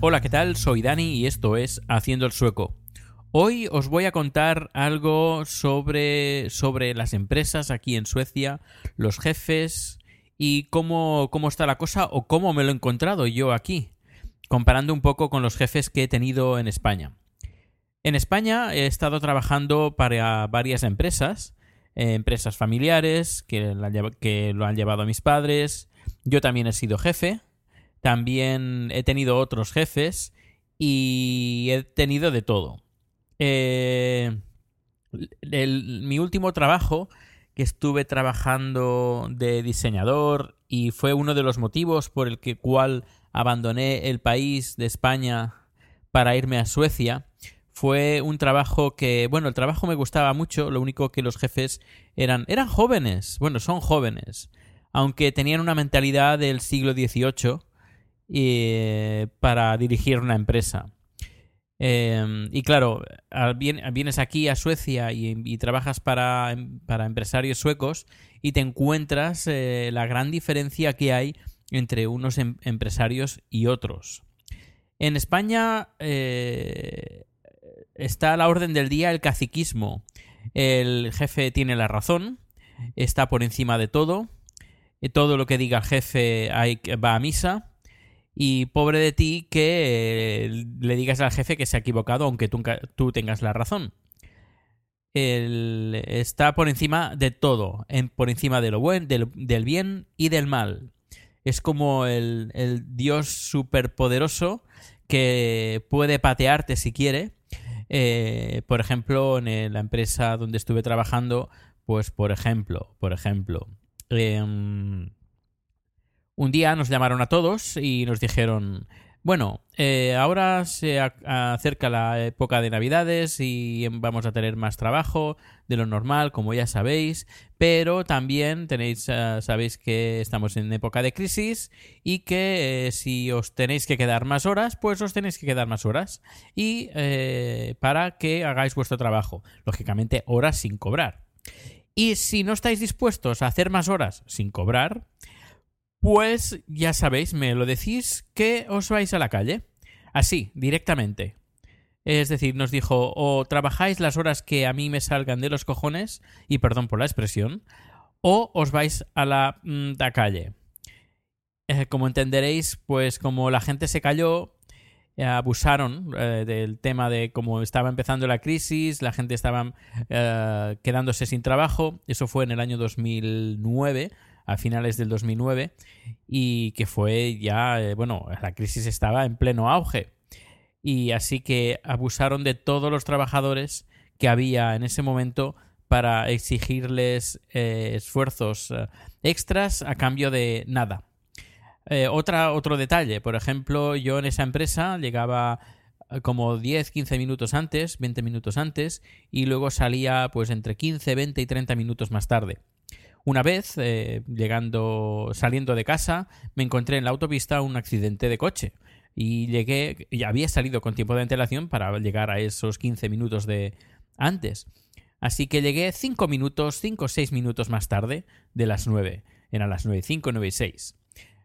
Hola, ¿qué tal? Soy Dani y esto es Haciendo el Sueco. Hoy os voy a contar algo sobre, sobre las empresas aquí en Suecia, los jefes y cómo, cómo está la cosa o cómo me lo he encontrado yo aquí, comparando un poco con los jefes que he tenido en España. En España he estado trabajando para varias empresas, eh, empresas familiares que, lo han llevado a mis padres, yo también he sido jefe, también he tenido otros jefes y he tenido de todo. Eh, mi último trabajo, que estuve trabajando de diseñador y fue uno de los motivos por el que cual abandoné el país de España para irme a Suecia, fue un trabajo que, bueno, el trabajo me gustaba mucho, lo único que los jefes eran, eran jóvenes, bueno, son jóvenes, aunque tenían una mentalidad del siglo XVIII eh, para dirigir una empresa. Eh, y claro, vienes aquí a Suecia y, y trabajas para, em- para empresarios suecos y te encuentras eh, la gran diferencia que hay entre unos em- empresarios y otros. En España eh, está a la orden del día el caciquismo. El jefe tiene la razón, está por encima de todo, eh, todo lo que diga el jefe va a misa. Y pobre de ti que eh, le digas al jefe que se ha equivocado aunque tú, tú tengas la razón. Está por encima de todo, por encima de lo buen, del, del bien y del mal. Es como el, el dios superpoderoso que puede patearte si quiere. Eh, por ejemplo, en la empresa donde estuve trabajando, pues por ejemplo, por ejemplo, em, un día nos llamaron a todos y nos dijeron, bueno, eh, ahora se ac- acerca la época de Navidades y vamos a tener más trabajo de lo normal, como ya sabéis, pero también tenéis, eh, sabéis que estamos en época de crisis y que eh, si os tenéis que quedar más horas, pues os tenéis que quedar más horas y eh, para que hagáis vuestro trabajo, lógicamente horas sin cobrar. Y si no estáis dispuestos a hacer más horas sin cobrar, pues ya sabéis, me lo decís que os vais a la calle. Así, directamente. Es decir, nos dijo, o trabajáis las horas que a mí me salgan de los cojones, y perdón por la expresión, o os vais a la, mm, calle. Eh, como entenderéis, pues como la gente se cayó, eh, abusaron eh, del tema de cómo estaba empezando la crisis, la gente estaba quedándose sin trabajo. Eso fue en el año 2009, a finales del 2009, y que fue ya, eh, bueno, la crisis estaba en pleno auge. Y así que abusaron de todos los trabajadores que había en ese momento para exigirles eh, esfuerzos eh, extras a cambio de nada. Otra, otro detalle, por ejemplo, yo en esa empresa llegaba como 10, 15 minutos antes, 20 minutos antes, y luego salía pues entre 15, 20 y 30 minutos más tarde. Una vez, eh, llegando, saliendo de casa, me encontré en la autopista un accidente de coche. Y llegué, y había salido con tiempo de antelación para llegar a esos 15 minutos de antes. Así que llegué 5 minutos, 5 o 6 minutos más tarde de las 9. Eran las 9 y 5, 9 y 6.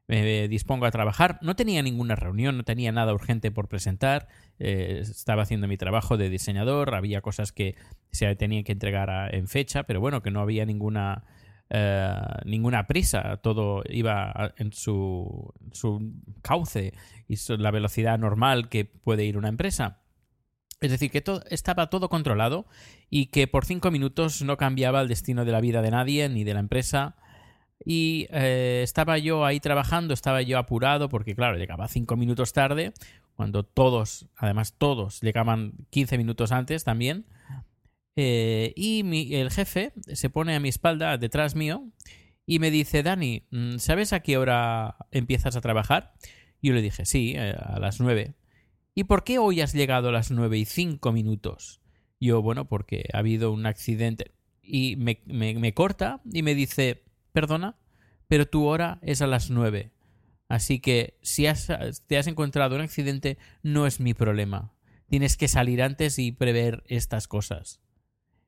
me dispongo a trabajar. No tenía ninguna reunión, no tenía nada urgente por presentar. Eh, estaba haciendo mi trabajo de diseñador, había cosas que se tenían que entregar en fecha, pero bueno, que no había ninguna, eh, ninguna prisa. Todo iba en su, su cauce y su- la velocidad normal que puede ir una empresa. Es decir, que todo, estaba todo controlado y que por cinco minutos no cambiaba el destino de la vida de nadie ni de la empresa. Y eh, estaba yo ahí trabajando, estaba yo apurado porque, claro, llegaba cinco minutos tarde, cuando todos, además todos, llegaban 15 minutos antes también. Eh, y el jefe se pone a mi espalda, detrás mío, y me dice, Dani, mm, ¿sabes a qué hora empiezas a trabajar? Y yo le dije, sí, eh, a las nueve. ¿Y por qué hoy has llegado a las nueve y cinco minutos? Yo, bueno, porque ha habido un accidente. Y me, corta y me dice, perdona, pero tu hora es a las nueve. Así que si te has encontrado un accidente, no es mi problema. Tienes que salir antes y prever estas cosas.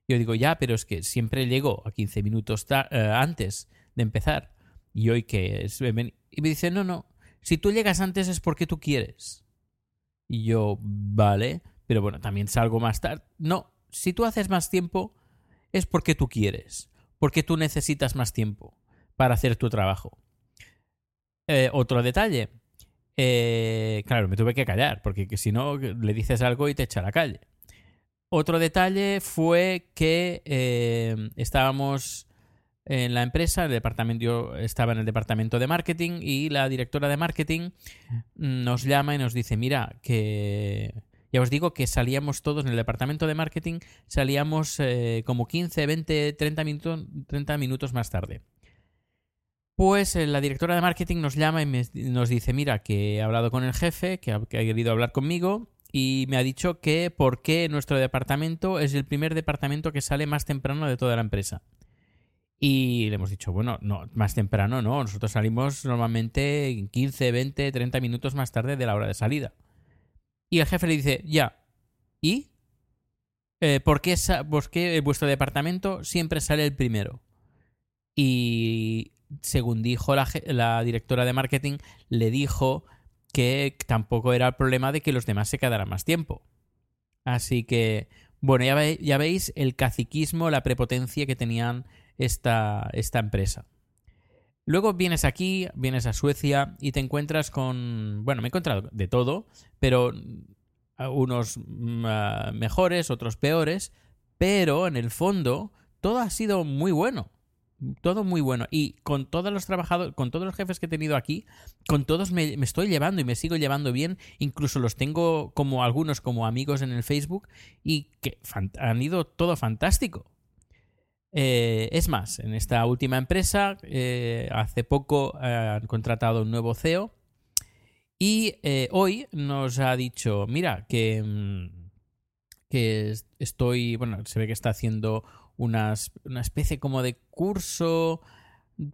Yo digo, ya, pero es que siempre llego a 15 minutos eh, antes de empezar. Y hoy que es... Y me dice, no, no, si tú llegas antes es porque tú quieres. Y yo, vale, pero bueno, también salgo más tarde. No, si tú haces más tiempo es porque tú quieres, porque tú necesitas más tiempo para hacer tu trabajo. Eh, otro detalle. Eh, claro, me tuve que callar, porque que si no le dices algo y te echa a la calle. Otro detalle fue que eh, estábamos en la empresa, el departamento, yo estaba en el departamento de marketing y la directora de marketing nos llama y nos dice, mira, que ya os digo que salíamos todos en el departamento de marketing, salíamos eh, como 15, 20, 30 minutos, 30 minutos más tarde. Pues eh, la directora de marketing nos llama y nos dice, mira, que he hablado con el jefe, que ha querido hablar conmigo y me ha dicho que por qué nuestro departamento es el primer departamento que sale más temprano de toda la empresa. Y le hemos dicho, bueno, no, más temprano no, nosotros salimos normalmente 15, 20, 30 minutos más tarde de la hora de salida. Y el jefe le dice, ya, ¿y? Eh, ¿por, qué qué vuestro departamento siempre sale el primero? Y según dijo la directora de marketing, le dijo que tampoco era el problema de que los demás se quedaran más tiempo. Así que, bueno, ya, ve- ya veis el caciquismo, la prepotencia que tenían esta, esta empresa. Luego vienes aquí, vienes a Suecia y te encuentras con... Bueno, me he encontrado de todo, pero unos mm, ah, mejores, otros peores, pero en el fondo todo ha sido muy bueno. Todo muy bueno. Y con todos los trabajadores, con todos los jefes que he tenido aquí, con todos me, estoy llevando y me sigo llevando bien. Incluso los tengo como algunos como amigos en el Facebook y que han ido todo fantástico. Eh, es más, en esta última empresa, eh, hace poco eh, han contratado un nuevo CEO y hoy nos ha dicho, mira, que, mm, que es- estoy, bueno, se ve que está haciendo unas, una especie como de curso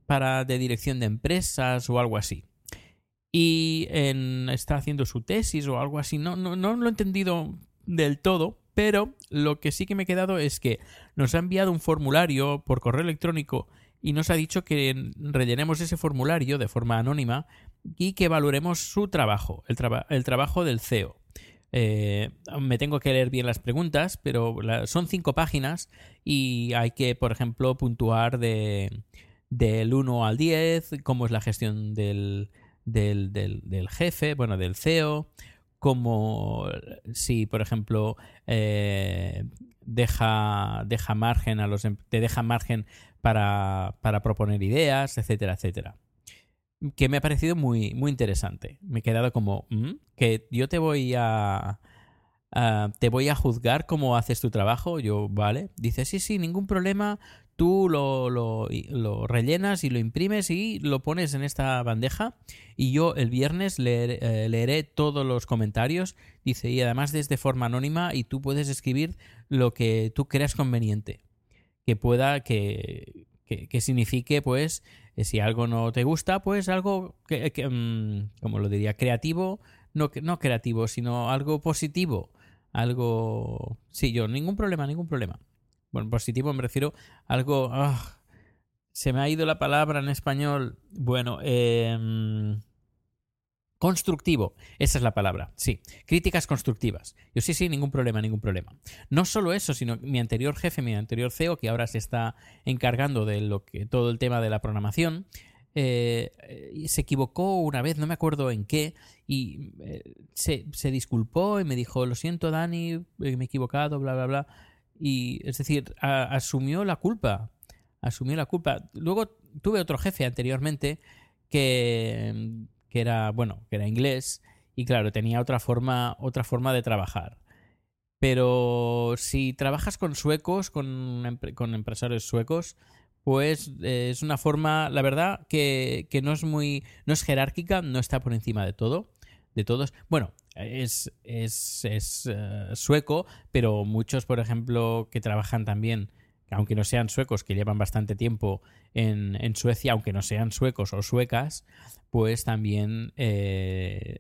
para de dirección de empresas o algo así. Y está haciendo su tesis o algo así. No, no, no lo he entendido del todo, pero lo que sí que me he quedado es que nos ha enviado un formulario por correo electrónico y nos ha dicho que rellenemos ese formulario de forma anónima y que valoremos su trabajo, el, el trabajo del CEO. Eh, me tengo que leer bien las preguntas, pero son cinco páginas y hay que, por ejemplo, puntuar de, del 1 al 10, cómo es la gestión del, del, del, del jefe, bueno, del CEO, como si, por ejemplo, eh, deja, deja margen a los em- te deja margen para, para proponer ideas, etcétera, etcétera. Que me ha parecido muy, muy interesante. Me he quedado como, "¿Mm? que yo te voy a, te voy a juzgar cómo haces tu trabajo. Yo, vale. Dice, sí, sí, ningún problema. Tú lo, lo, lo rellenas y lo imprimes y lo pones en esta bandeja. Y yo el viernes eh, leeré todos los comentarios. Dice, y además desde forma anónima y tú puedes escribir lo que tú creas conveniente. Que pueda, que, que, que signifique, pues, si algo no te gusta, pues algo, que, mm, como lo diría, creativo. No, no creativo, sino algo positivo. Algo... Sí, yo, ningún problema, ningún problema. Bueno, positivo me refiero a algo... ah, se me ha ido la palabra en español. Bueno, eh, constructivo. Esa es la palabra. Sí, críticas constructivas. Yo sí, sí, ningún problema, ningún problema. No solo eso, sino mi anterior jefe, mi anterior CEO, que ahora se está encargando de lo que todo el tema de la programación, eh, se equivocó una vez, no me acuerdo en qué, y eh, se, se, disculpó y me dijo, lo siento Dani, eh, me he equivocado, bla, bla, bla. Y es decir, asumió la culpa, asumió la culpa. Luego tuve otro jefe anteriormente que, que era, bueno, que era inglés y claro, tenía otra forma, otra forma de trabajar. Pero si trabajas con suecos, con, con empresarios suecos, pues eh, es una forma, la verdad, que, que, no es muy, no es jerárquica, no está por encima de todo, de todos. Bueno, es, es, es uh, sueco, pero muchos, por ejemplo, que trabajan también, aunque no sean suecos, que llevan bastante tiempo en, Suecia, aunque no sean suecos o suecas, pues también eh,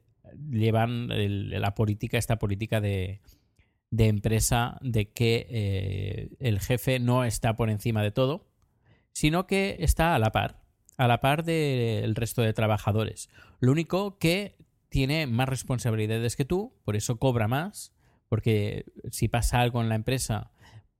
llevan la política, esta política de, de empresa, de que eh, el jefe no está por encima de todo, sino que está a la par, a la par del resto de trabajadores. Lo único que tiene más responsabilidades que tú, por eso cobra más, porque si pasa algo en la empresa,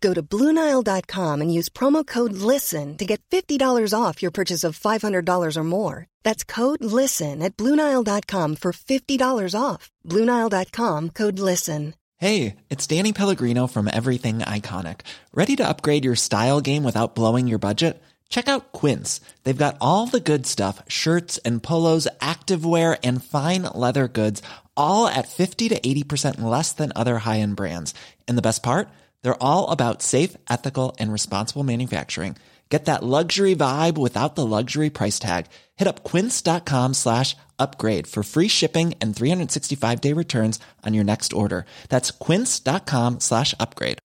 Go to Bluenile.com and use promo code LISTEN to get $50 off your purchase of $500 or more. That's code LISTEN at Bluenile.com for $50 off. Bluenile.com code LISTEN. Hey, it's Danny Pellegrino from Everything Iconic. Ready to upgrade your style game without blowing your budget? Check out Quince. They've got all the good stuff shirts and polos, activewear, and fine leather goods, all at 50 to 80% less than other high end brands. And the best part? They're all about safe, ethical, and responsible manufacturing. Get that luxury vibe without the luxury price tag. Hit up quince.com slash upgrade for free shipping and 365 day returns on your next order. That's quince.com slash upgrade.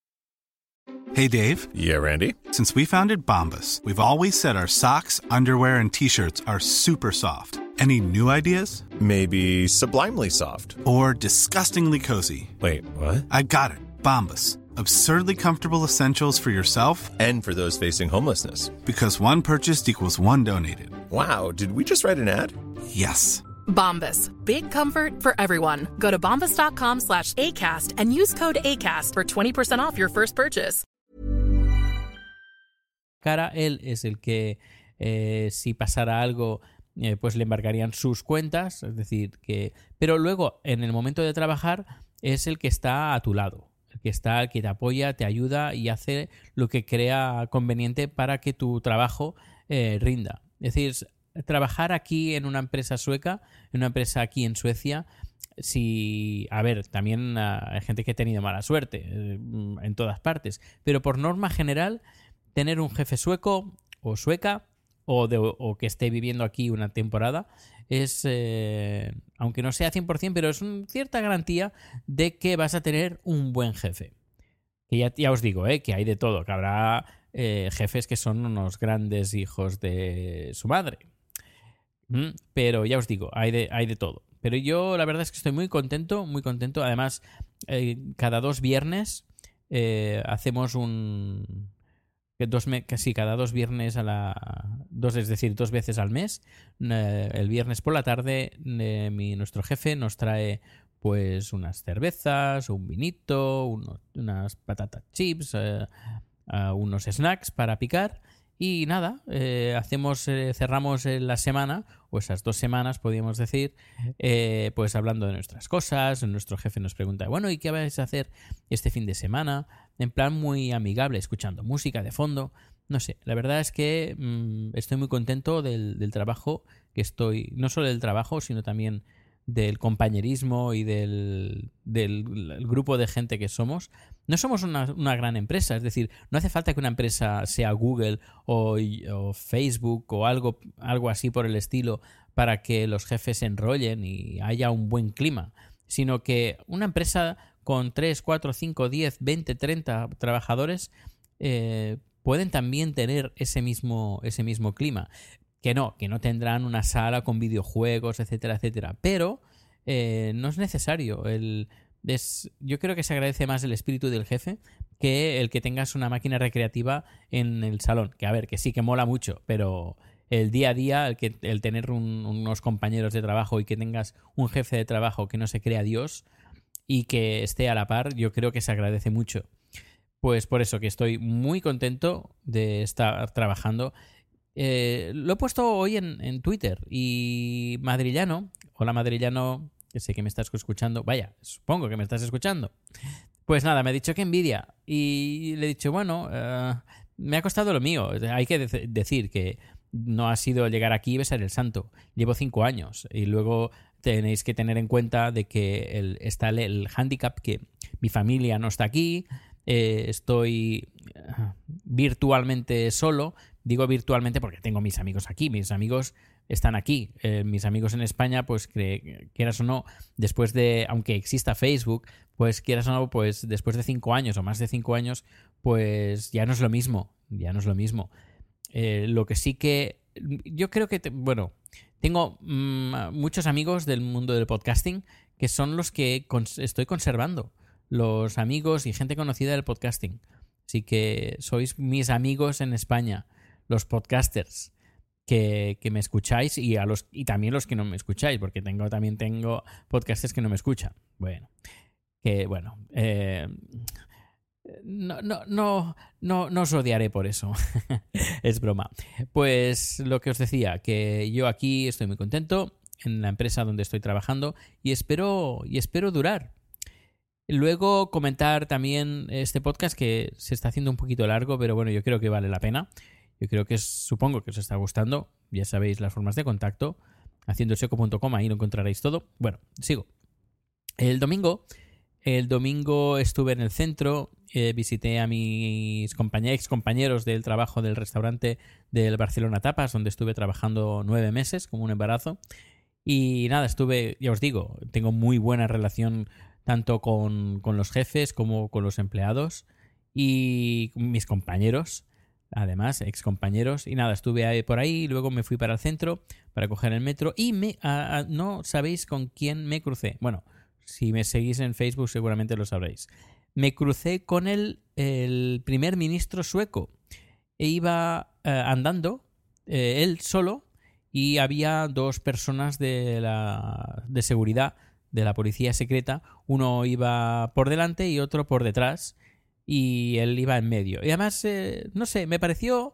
Hey, Dave. Yeah, Randy. Since we founded Bombus, we've always said our socks, underwear, and t shirts are super soft. Any new ideas? Maybe sublimely soft. Or disgustingly cozy. Wait, what? I got it. Bombus. Absurdly comfortable essentials for yourself and for those facing homelessness. Because one purchased equals one donated. Wow, did we just write an ad? Yes. Bombas. Big comfort for everyone. Go to bombas.com slash ACAST and use code ACAST for 20% off your first purchase. Cara, él es el que, eh, si pasara algo, eh, pues le embargarían sus cuentas. Es decir, que. Pero luego, en el momento de trabajar, es el que está a tu lado. Que está, que te apoya, te ayuda y hace lo que crea conveniente para que tu trabajo eh, rinda. Es decir, trabajar aquí en una empresa sueca, en una empresa aquí en Suecia, si, a ver, también uh, hay gente que ha tenido mala suerte eh, en todas partes, pero por norma general, tener un jefe sueco o sueca o que esté viviendo aquí una temporada es, eh, aunque no sea 100%, pero es una cierta garantía de que vas a tener un buen jefe. Que ya, os digo, eh, que hay de todo, que habrá eh, jefes que son unos grandes hijos de su madre. Mm, pero ya os digo, hay de, hay de todo. Pero yo la verdad es que estoy muy contento, muy contento. Además, eh, cada dos viernes hacemos un... Dos me, casi cada dos viernes a la... Dos, es decir, dos veces al mes. Eh, el viernes por la tarde eh, mi, nuestro jefe nos trae pues unas cervezas, un vinito, unas patatas chips, unos snacks para picar y nada, eh, hacemos, eh, cerramos eh, la semana, o esas dos semanas, podríamos decir, eh, pues hablando de nuestras cosas. Nuestro jefe nos pregunta, bueno, ¿y qué vais a hacer este fin de semana? En plan muy amigable, escuchando música de fondo. No sé, la verdad es que mmm, estoy muy contento del, del trabajo que estoy, no solo del trabajo, sino también del compañerismo y del, del, grupo de gente que somos, no somos una, una, gran empresa. Es decir, no hace falta que una empresa sea Google o, o, Facebook o algo, algo así por el estilo para que los jefes se enrollen y haya un buen clima. sino que una empresa con 3, 4, 5, 10, 20, 30 trabajadores eh, pueden también tener ese mismo, ese mismo clima. Que no, que no tendrán una sala con videojuegos, etcétera, etcétera. Pero eh, no es necesario. El, es, yo creo que se agradece más el espíritu del jefe que el que tengas una máquina recreativa en el salón. Que a ver, que sí que mola mucho, pero el día a día, el, que, el tener un- unos compañeros de trabajo y que tengas un jefe de trabajo que no se crea Dios y que esté a la par, yo creo que se agradece mucho. Pues por eso que estoy muy contento de estar trabajando. Eh, lo he puesto hoy en, Twitter y Madrillano, hola Madrillano, que sé que me estás escuchando, vaya, supongo que me estás escuchando. Pues nada, me ha dicho que envidia y le he dicho, bueno, eh, me ha costado lo mío. Hay que dec- decir que no ha sido llegar aquí y besar el santo. Llevo cinco años y luego tenéis que tener en cuenta de que está el, el handicap que mi familia no está aquí, eh, estoy virtualmente solo. Digo virtualmente porque tengo mis amigos aquí, mis amigos están aquí. Eh, mis amigos en España, pues cre- quieras o no, después de, aunque exista Facebook, pues quieras o no, pues después de cinco años o más de cinco años, pues ya no es lo mismo, ya no es lo mismo. Eh, lo que sí que yo creo que, bueno, tengo mm, muchos amigos del mundo del podcasting que son los que estoy conservando, los amigos y gente conocida del podcasting. Así que sois mis amigos en España, los podcasters que, que me escucháis y a los y también los que no me escucháis, porque tengo también tengo podcasters que no me escuchan. Bueno, que bueno, eh, no, no, no, no, no os odiaré por eso. es broma. Pues lo que os decía, que yo aquí estoy muy contento en la empresa donde estoy trabajando y espero, y espero durar. Luego comentar también este podcast que se está haciendo un poquito largo, pero bueno, yo creo que vale la pena. Yo creo que supongo que os está gustando. Ya sabéis las formas de contacto. Haciendoseco.com, ahí lo encontraréis todo. Bueno, sigo. El domingo, el domingo estuve en el centro, eh, visité a mis ex compañeros del trabajo del restaurante del Barcelona Tapas, donde estuve trabajando nueve meses como un embarazo. Y nada, estuve, ya os digo, tengo muy buena relación tanto con, con los jefes como con los empleados y mis compañeros, además, ex compañeros. Y nada, estuve por ahí, luego me fui para el centro para coger el metro y me, a- no sabéis con quién me crucé. Bueno, si me seguís en Facebook seguramente lo sabréis. Me crucé con el, el primer ministro sueco. E iba eh, andando, eh, él solo, y había dos personas de la de seguridad de la policía secreta uno iba por delante y otro por detrás y él iba en medio. Y además eh, no sé me pareció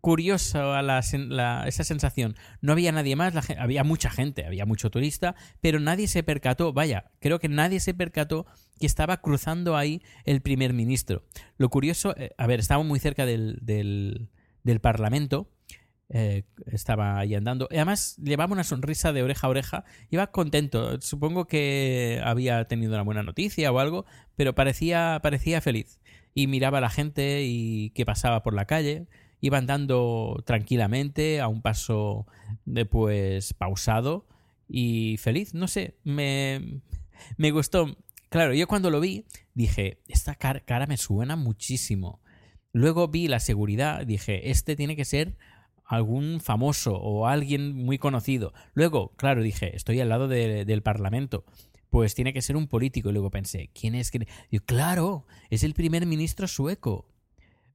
curiosa la sen- la- esa sensación. No había nadie más había mucha gente había mucho turista pero nadie se percató vaya creo que nadie se percató que estaba cruzando ahí el primer ministro. Lo curioso eh, a ver estaba muy cerca del, del parlamento eh, estaba ahí andando. Y además llevaba una sonrisa de oreja a oreja. Iba contento. Supongo que había tenido una buena noticia o algo, pero parecía, parecía feliz. Y miraba a la gente y que pasaba por la calle. Iba andando tranquilamente, a un paso de pues pausado y feliz. No sé, me, me gustó. Claro, yo cuando lo vi dije, esta cara, cara me suena muchísimo. Luego vi la seguridad, dije, este tiene que ser algún famoso o alguien muy conocido. Luego, claro, dije, estoy al lado de- del Parlamento. Pues tiene que ser un político. Y luego pensé, ¿quién es? claro, es el primer ministro sueco.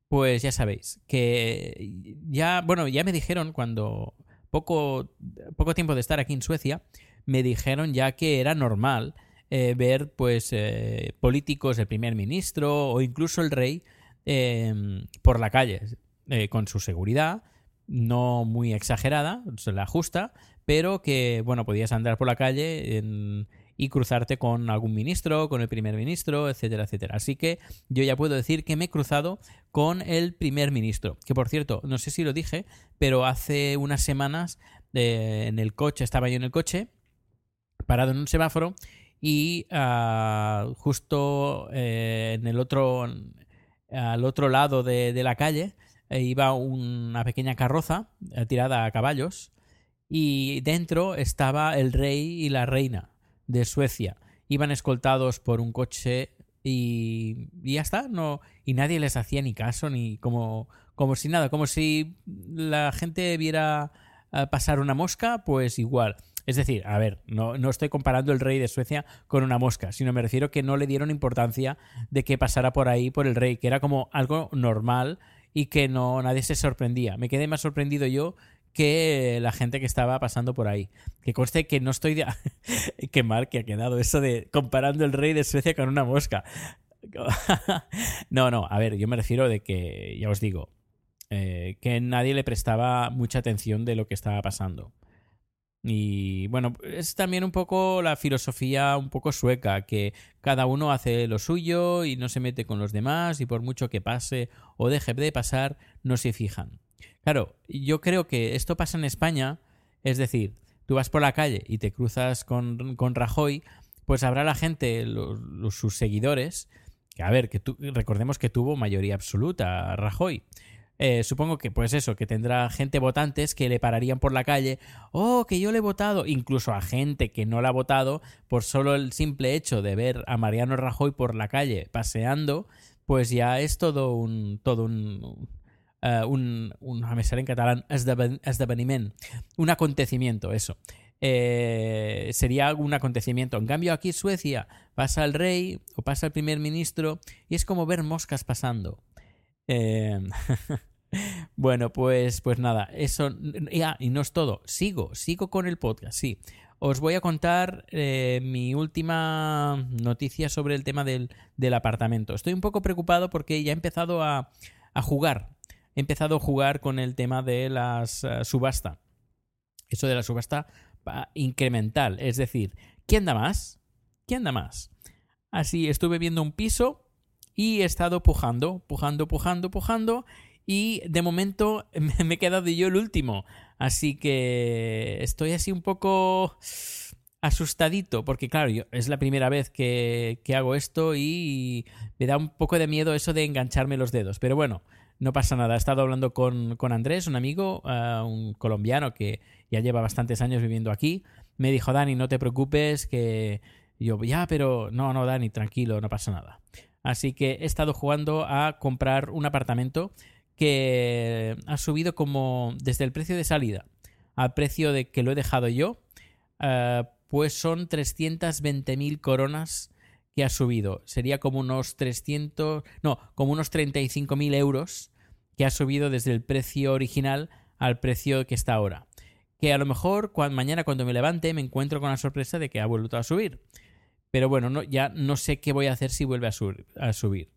Pues ya sabéis, que ya, bueno, ya me dijeron cuando poco, poco tiempo de estar aquí en Suecia, me dijeron ya que era normal eh, ver pues eh, políticos, el primer ministro o incluso el rey eh, por la calle, eh, con su seguridad, no muy exagerada, se la justa, pero que, bueno, podías andar por la calle en- y cruzarte con algún ministro, con el primer ministro, etcétera, etcétera. Así que yo ya puedo decir que me he cruzado con el primer ministro, que por cierto, no sé si lo dije, pero hace unas semanas eh, en el coche, estaba yo en el coche, parado en un semáforo, y ah, justo eh, en el otro, al otro lado de la calle, eh, iba una pequeña carroza eh, tirada a caballos y dentro estaba el rey y la reina de Suecia. iban escoltados por un coche y, y ya está, no, y nadie les hacía ni caso, ni como, como si nada, como si la gente viera eh, pasar una mosca, pues igual. Es decir, a ver, no, no estoy comparando el rey de Suecia con una mosca, sino me refiero que no le dieron importancia de que pasara por ahí por el rey, que era como algo normal y que no nadie se sorprendía. Me quedé más sorprendido yo que la gente que estaba pasando por ahí. Que conste que no estoy de... Qué mal que ha quedado eso de comparando el rey de Suecia con una mosca. no, no, a ver, yo me refiero de que, ya os digo, eh, que nadie le prestaba mucha atención de lo que estaba pasando. Y bueno, es también un poco la filosofía un poco sueca, que cada uno hace lo suyo y no se mete con los demás y por mucho que pase o deje de pasar, no se fijan. Claro, yo creo que esto pasa en España, es decir, tú vas por la calle y te cruzas con, con Rajoy, pues habrá la gente, los, sus seguidores, que a ver, que recordemos que tuvo mayoría absoluta Rajoy. Eh, supongo que, pues eso, que tendrá gente votantes que le pararían por la calle, oh, que yo le he votado, incluso a gente que no la ha votado, por solo el simple hecho de ver a Mariano Rajoy por la calle paseando, pues ya es todo un, todo un, eh, un, un, me sale en catalán, esdeveniment, un acontecimiento, eso. Eh, sería un acontecimiento. En cambio, aquí en Suecia pasa el rey o pasa el primer ministro y es como ver moscas pasando. Eh, bueno, pues, pues nada, eso. Ya, y no es todo. Sigo, sigo con el podcast, sí. Os voy a contar mi última noticia sobre el tema del, del, apartamento. Estoy un poco preocupado porque ya he empezado a, a jugar he empezado a jugar con el tema de la subasta. Eso de la subasta incremental. Es decir, ¿quién da más? ¿Quién da más? Así estuve viendo un piso y he estado pujando, pujando, pujando, pujando. Y de momento me he quedado yo el último. Así que estoy así un poco asustadito, porque claro, es la primera vez que, que, hago esto y me da un poco de miedo eso de engancharme los dedos. Pero bueno, no pasa nada. He estado hablando con, Andrés, un amigo, eh, un colombiano que ya lleva bastantes años viviendo aquí. Me dijo, Dani, no te preocupes, que yo, ya, pero no, no, Dani, tranquilo, no pasa nada. Así que he estado jugando a comprar un apartamento que ha subido como desde el precio de salida al precio de que lo he dejado yo, eh, pues son 320.000 coronas que ha subido. Sería como unos 300, no, como unos 35.000 euros que ha subido desde el precio original al precio que está ahora. Que a lo mejor mañana cuando me levante me encuentro con la sorpresa de que ha vuelto a subir. Pero bueno, no, ya no sé qué voy a hacer si vuelve a, subir.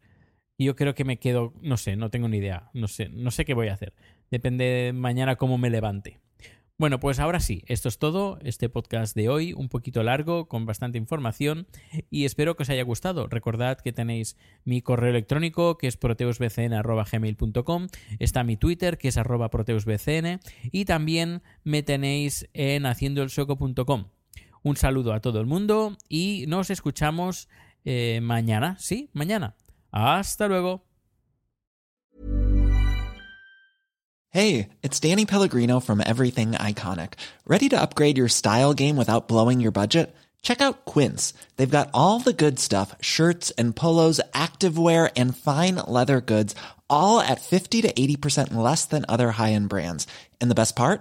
Yo creo que me quedo, no sé, no tengo ni idea, no sé, no sé qué voy a hacer. Depende de mañana cómo me levante. Bueno, pues ahora sí, esto es todo, este podcast de hoy, un poquito largo, con bastante información, y espero que os haya gustado. Recordad que tenéis mi correo electrónico, que es proteusbcn.gmail.com, está mi Twitter, que es arroba proteusbcn, y también me tenéis en haciendoelsoco.com. Un saludo a todo el mundo y nos escuchamos eh, mañana, sí, mañana. Hasta luego. Hey, it's Danny Pellegrino from Everything Iconic. Ready to upgrade your style game without blowing your budget? Check out Quince. They've got all the good stuff shirts and polos, activewear, and fine leather goods, all at 50 to 80% less than other high end brands. And the best part?